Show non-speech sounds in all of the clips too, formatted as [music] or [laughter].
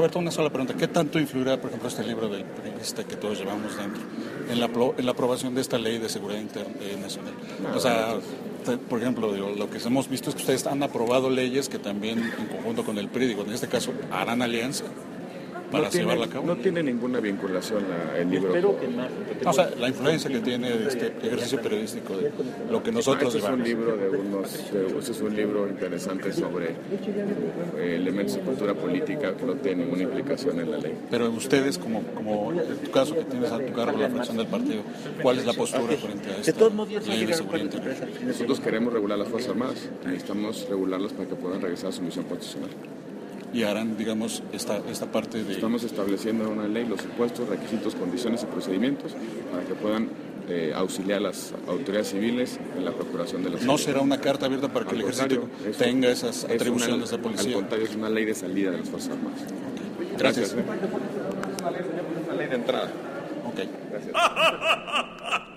Roberto, una sola pregunta. ¿Qué tanto influirá, por ejemplo, este libro del periodista que todos llevamos dentro en la, en la aprobación de esta ley de seguridad eh, nacional? O sea, por ejemplo, lo que hemos visto es que ustedes han aprobado leyes que también, en conjunto con el PRI, en este caso, harán alianza para no tiene, llevarla a cabo. No tiene ninguna vinculación el libro. Espero que más. O sea, la influencia que tiene este ejercicio periodístico de lo que nosotros ah, este es un libro de unos, este es un libro interesante sobre eh, elementos de cultura política que no tiene ninguna implicación en la ley. Pero ustedes, como, como en tu caso que tienes a tu cargo la fracción del partido, ¿cuál es la postura frente a esta ley de seguridad Nosotros queremos regular las Fuerzas Armadas, necesitamos regularlas para que puedan regresar a su misión constitucional y harán, digamos, esta, esta parte de... Estamos estableciendo en una ley los supuestos, requisitos, condiciones y procedimientos para que puedan eh, auxiliar a las autoridades civiles en la procuración de las... ¿No será una carta abierta para que el ejército tenga esas atribuciones de policía? Al contrario, es una ley de salida de las Fuerzas Armadas. Gracias. Gracias. Es una es una ley de entrada. Ok. Gracias. [laughs]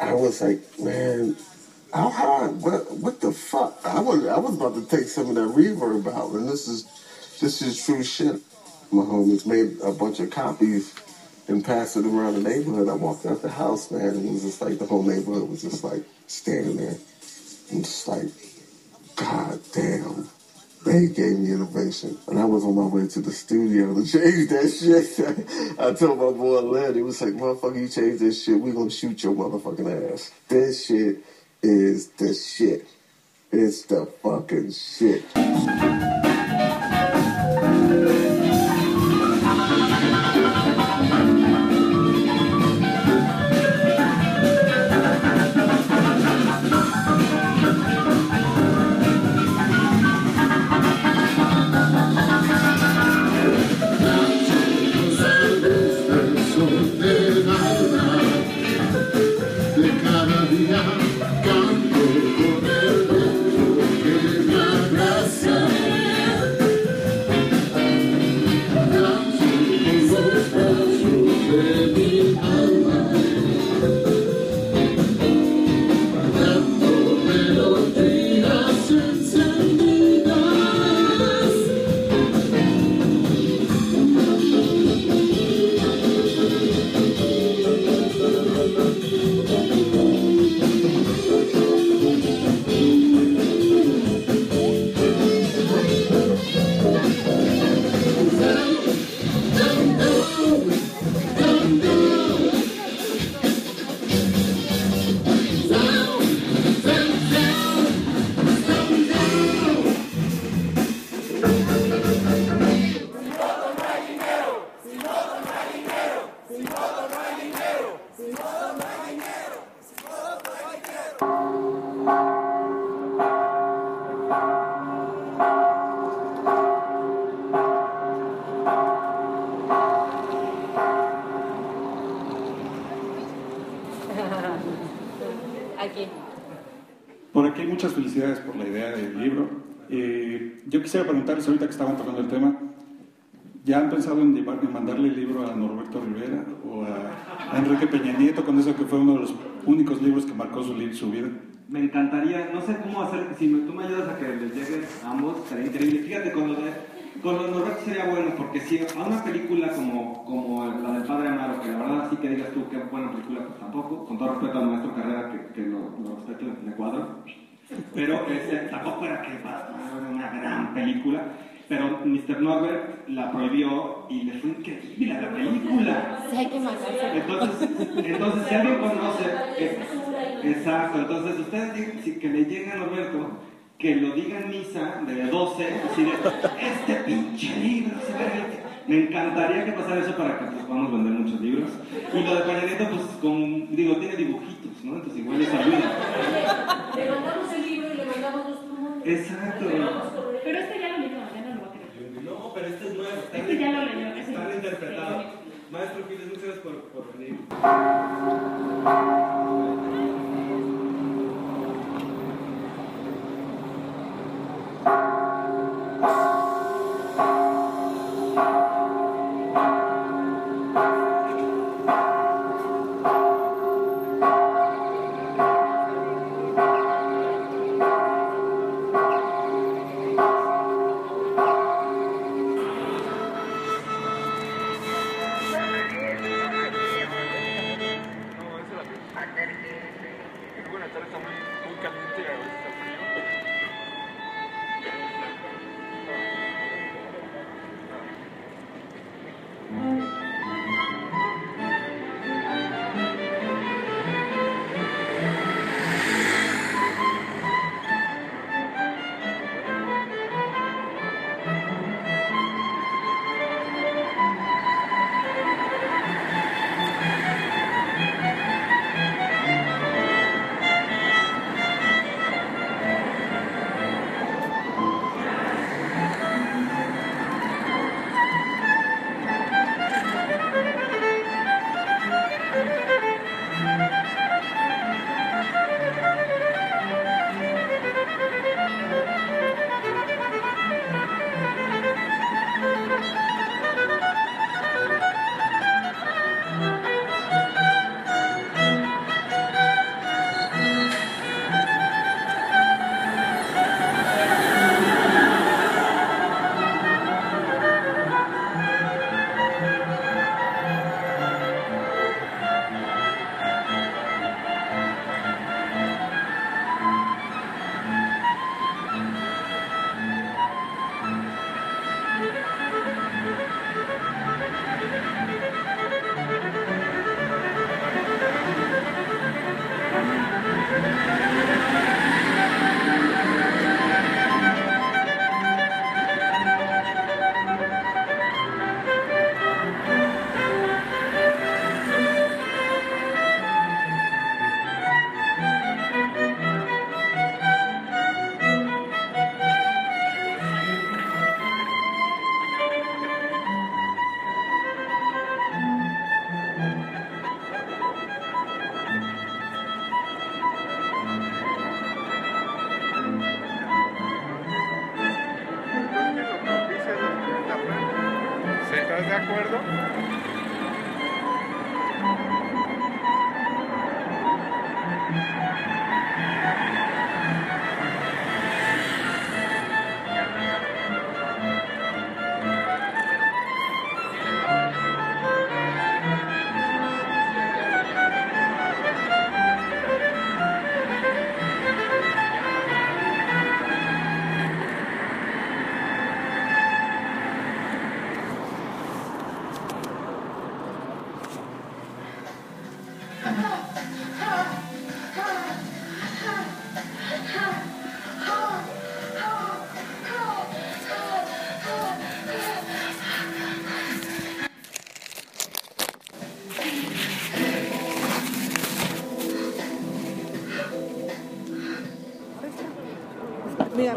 I was like, man, how hard? What, what the fuck? I was, I was about to take some of that reverb out, and this is, this is true shit. My homies made a bunch of copies and passed it around the neighborhood. I walked out the house, man, and it was just like the whole neighborhood was just like standing there. And just like, God damn. They gave me innovation. And I was on my way to the studio to [laughs] change that shit. I told my boy Led, he was like, motherfucker, you change this shit, we gonna shoot your motherfucking ass. This shit is the shit. It's the fucking shit. Quisiera preguntarles ahorita que estaban tocando el tema, ¿ya han pensado en, llevar, en mandarle el libro a Norberto Rivera o a, a Enrique Peña Nieto con eso que fue uno de los únicos libros que marcó su, su vida? Me encantaría, no sé cómo hacer, si me- tú me ayudas a que les llegue a ambos, sería increíble. Fíjate, con lo de, con lo de Norberto sería bueno, porque si a una película como, como la del Padre Amaro, que la verdad sí que digas tú qué buena película, pues tampoco, con todo respeto al maestro Carrera, que, que lo, lo respeto en Ecuador, pero este, tampoco era que era una gran película, pero Mr. Norbert la prohibió y le fue increíble a la película. Sí, hay que mandarse. Entonces, entonces si alguien conoce, eh, exacto, entonces ustedes si- que le llegue a Norberto, que lo diga en misa de 12, así de, este pinche libro, se ve". me encantaría que pasara eso para que pues, podamos vender muchos libros. Y lo de Peña pues, con, digo, tiene dibujitos, ¿no? Entonces igual les ayuda. Le mandamos el libro y le mandamos los plumones. Exacto. Pero este ya lo leyó, ya no lo va a creer. No, pero este es nuevo, Este ya lo leyó. está no. reinterpretado. Maestro Giles, muchas gracias por, por venir.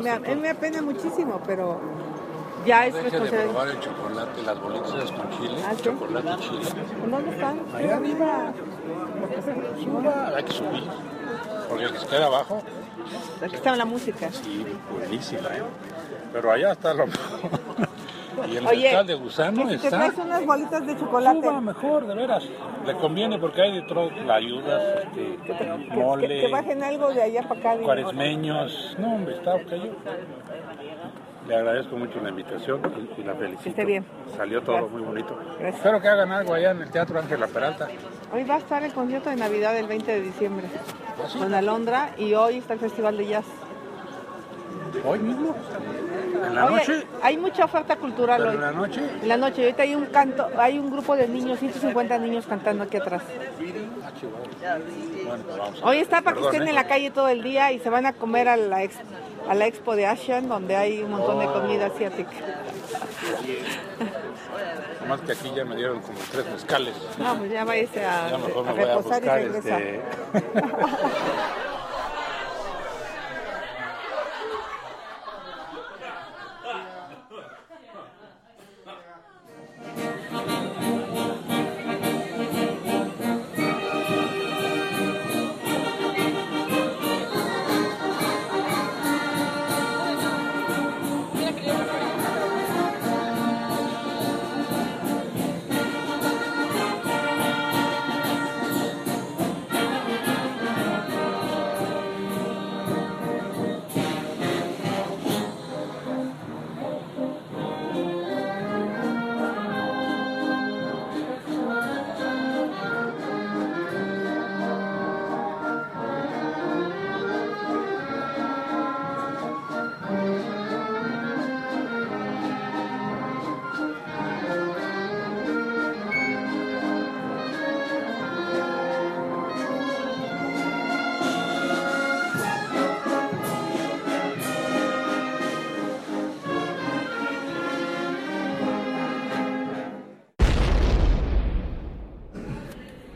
Me, a mí me apena muchísimo, pero ya es Deje de probar el chocolate, las bolitas con chile, ¿Ah, sí? chocolate y chile. ¿Dónde están? Allá arriba. Suba, hay que subir. Porque el que queda abajo Aquí está la música. Sí, buenísima, ¿eh? Pero allá está lo [laughs] mejor. Y el Oye, de gusano que si te está... traes unas bolitas de chocolate. Mejor, de veras. Le conviene porque hay de todo, la ayudas, este, Que, mole, que bajen algo de allá para acá. cuaresmeños. No, hombre, está cayó. Le agradezco mucho la invitación y, y la felicito. Esté bien. Salió todo Gracias. muy bonito. Gracias. Espero que hagan algo allá en el Teatro Ángela Peralta. Hoy va a estar el concierto de Navidad el 20 de diciembre ¿Ah, con Alondra y hoy está el Festival de Jazz. Hoy mismo, en la Oye, noche, hay mucha oferta cultural pero hoy. en la noche, En la noche, ahorita hay un canto, hay un grupo de niños, 150 niños cantando aquí atrás. bueno, pues vamos. Hoy está para que estén ¿eh? en la calle todo el día y se van a comer a la, ex- a la expo de Asian, donde hay un montón de comida asiática. Nomás que aquí ya me dieron como tres mezcales. No, pues ya váyase a, Ya mejor a reposar buscar y regresar. este... [laughs]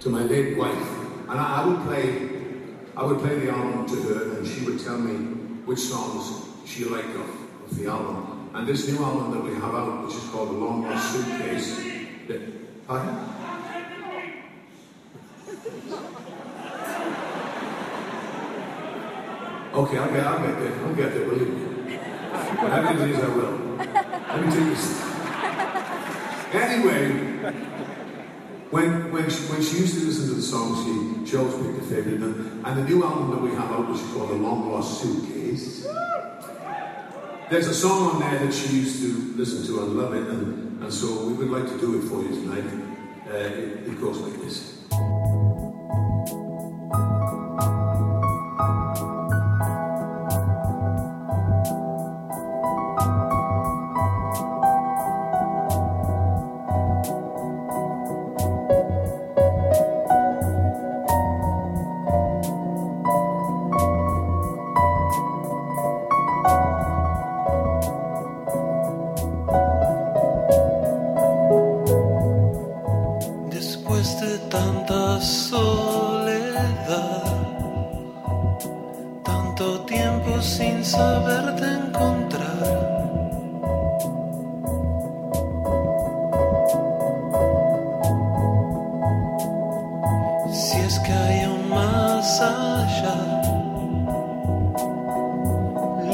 to my late wife, and I, I would play, I would play the album to her, and she would tell me which songs she liked of, of the album. And this new album that we have out, which is called The Long Lost Suitcase, that, pardon? Okay, I'll get, I'll get there. I'll get there, believe me. It is, I will. Let me you this. Anyway, when, when, she, when she used to listen to the songs, she, she always picked a favourite. And, and the new album that we have out, which is called The Long Lost Suitcase, there's a song on there that she used to listen to and love it. And, and so we would like to do it for you tonight. Uh, it, it goes like this.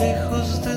Lejos de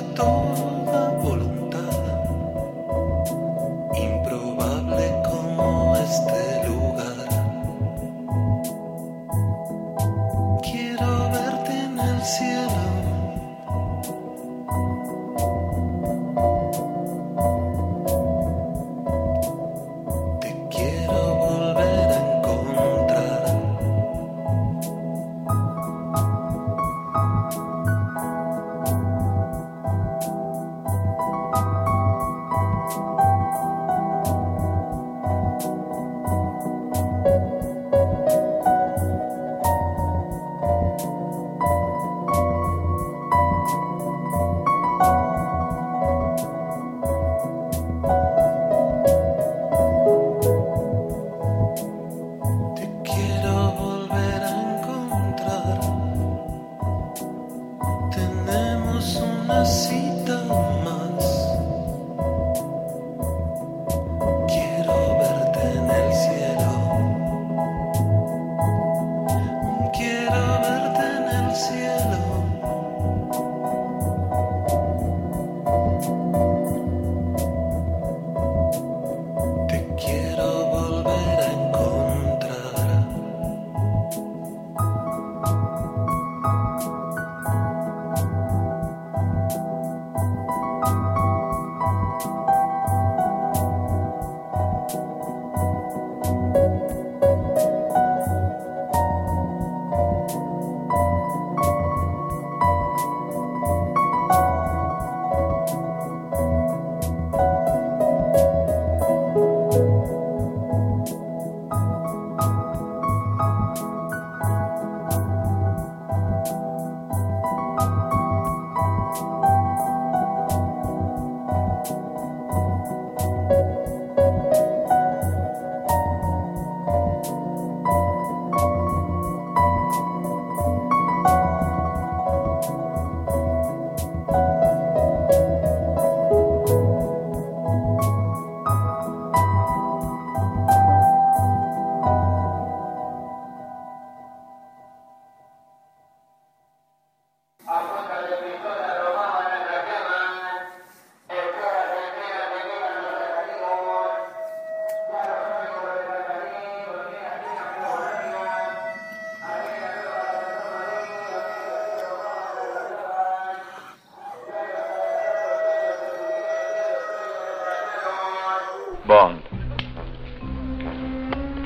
Bond.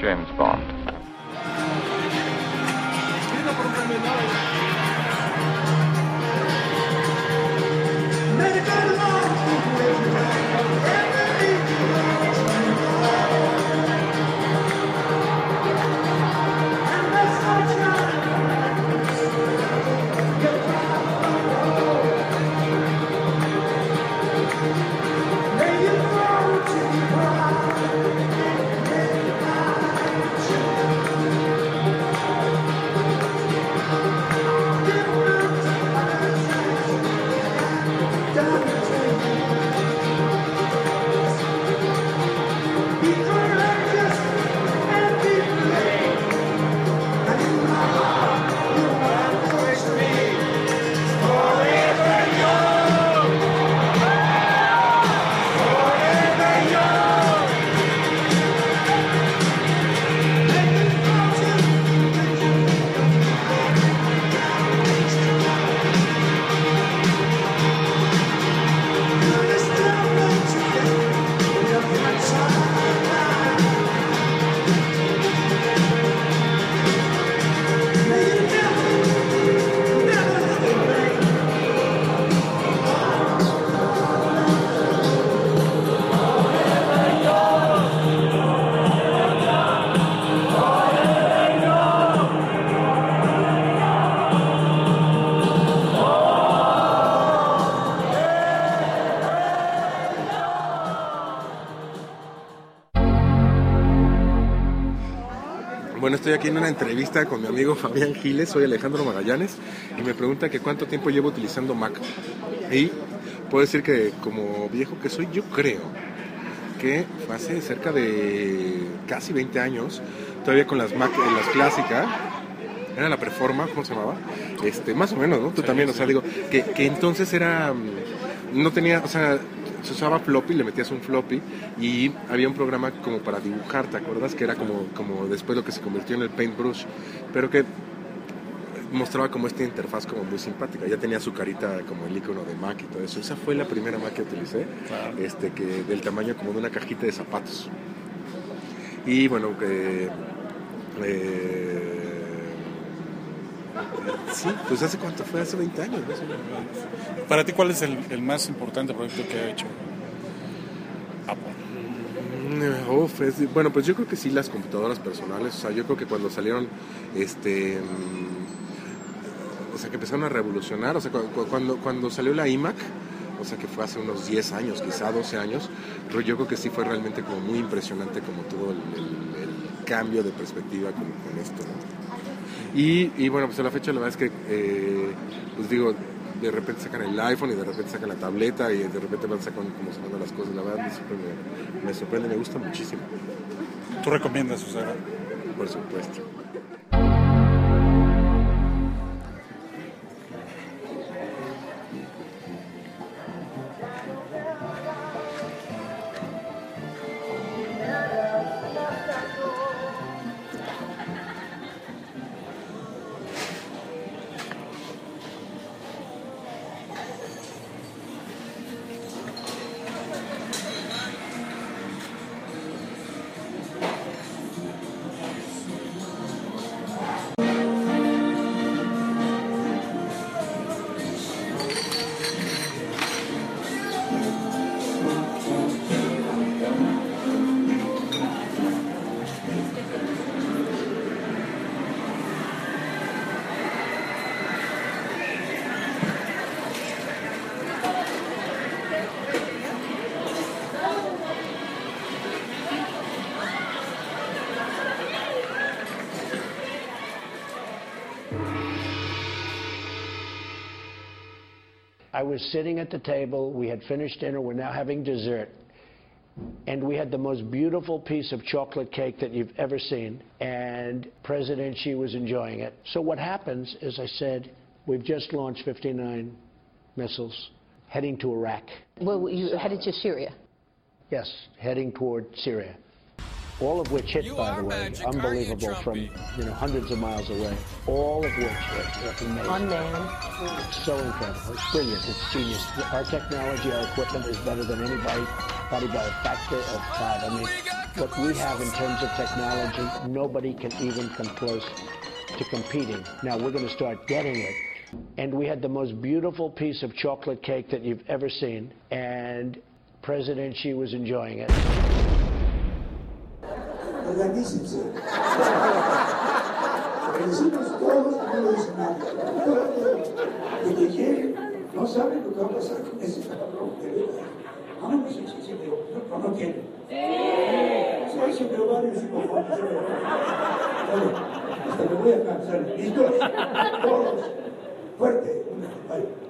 James Bond. Aquí en una entrevista con mi amigo Fabián Giles, soy Alejandro Magallanes, y me pregunta que cuánto tiempo llevo utilizando Mac. Y puedo decir que como viejo que soy, yo creo que hace cerca de casi 20 años, todavía con las Mac, las clásicas, era la Preforma, ¿cómo se llamaba? Este, más o menos, ¿no? Tú también, o sea, digo, que, que entonces era, mm, no tenía, o sea, se usaba floppy, le metías un floppy y había un programa como para dibujar, ¿te acuerdas? Que era como, como después lo que se convirtió en el paintbrush, pero que mostraba como esta interfaz como muy simpática. Ya tenía su carita como el icono de Mac y todo eso. Esa fue la primera Mac que utilicé, este, que del tamaño como de una cajita de zapatos. Y bueno, que... eh, sí, pues hace cuánto fue, hace 20 años. ¿no? Para ti, ¿cuál es el, el más importante proyecto que ha hecho Mm, uf, es- bueno, pues yo creo que sí las computadoras personales, o sea, yo creo que cuando salieron, este, mm, o sea, que empezaron a revolucionar, o sea, cu- cu- cuando, cuando salió la iMac, o sea, que fue hace unos 10 años, quizá 12 años, pero yo creo que sí fue realmente como muy impresionante como el, el- el cambio de perspectiva con, con esto, ¿no? Y, y bueno, pues a la fecha la verdad es que, eh, pues digo, de repente sacan el iPhone y de repente sacan la tableta y de repente van sacando como sacando las cosas. La verdad me sorprende, me, sorprende, me gusta muchísimo. ¿Tú recomiendas usar? Por supuesto. I was sitting at the table. We had finished dinner. We're now having dessert. And we had the most beautiful piece of chocolate cake that you've ever seen. And President Xi was enjoying it. So what happens is I said, we've just launched 59 missiles heading to Iraq. Well, you headed to Syria. Yes, heading toward Syria. All of which hit, by the way, unbelievable from you know hundreds of miles away. All of which are, are amazing. Unmanned. So incredible. It's brilliant. It's genius. Our technology, our equipment is better than anybody probably by a factor of five. I mean, what we have in terms of technology, nobody can even come close to competing. Now we're going to start getting it. And we had the most beautiful piece of chocolate cake that you've ever seen, and President Xi was enjoying it. Organícense. Organicemos todos, no dice nadie. Y que llegue, no saben lo que va a pasar con ese cabrón de verdad. Vámonos, sí, sí, sí, no, no tiene. Sí. Se me varios psicofones. Vale, hasta me voy a cansar. ¿Listos? Todos. Fuerte. Vale.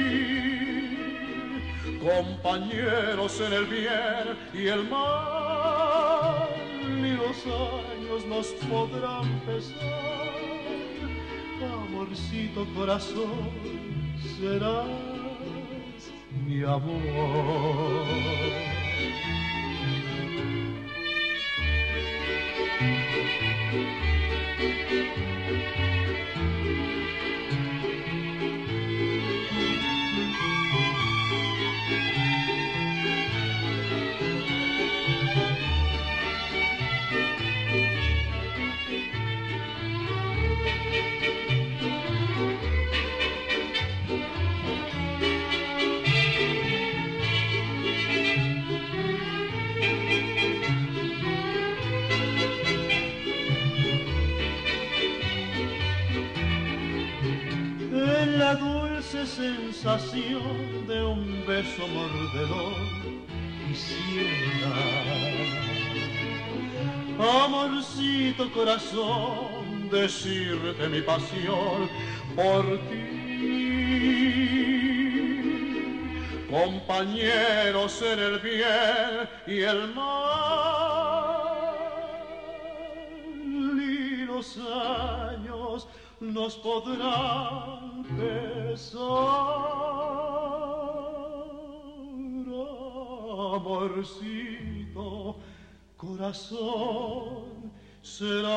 compañeros en el bien y el mal, ni los años nos podrán pesar. Amorcito corazón, serás mi amor. Beso mordedor quisiera amorcito corazón decirte mi pasión por ti compañeros en el bien y el mal y los años nos podrán pesar. Amorcito, corazón, serás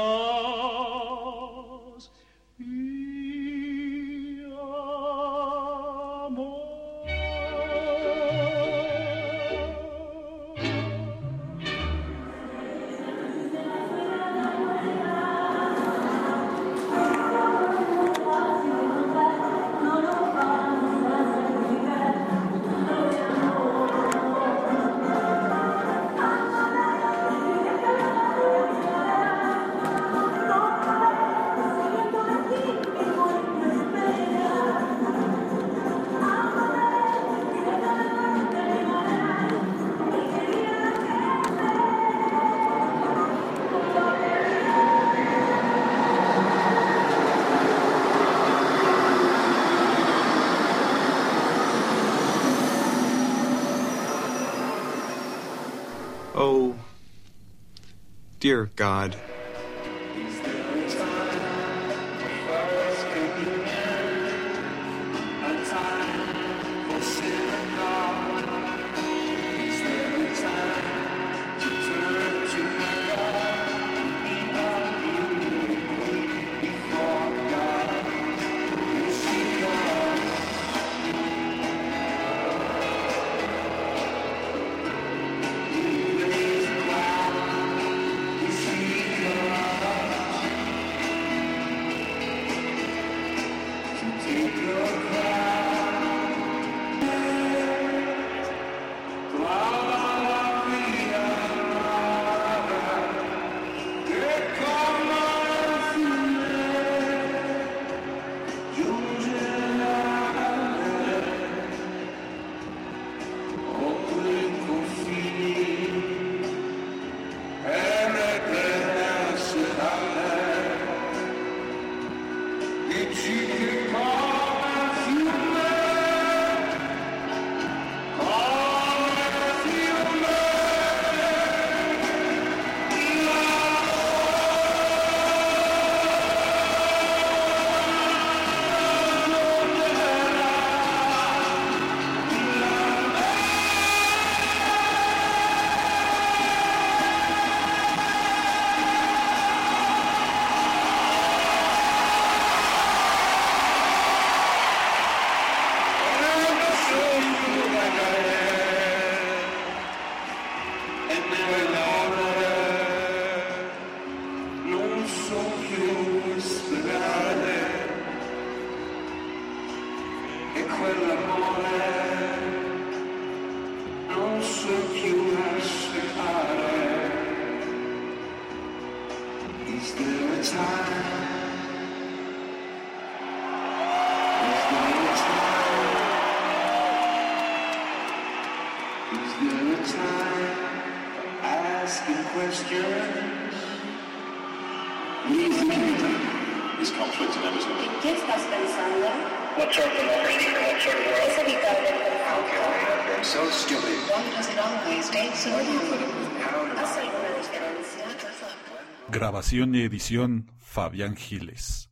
dear God. Grabación y edición Fabián Giles.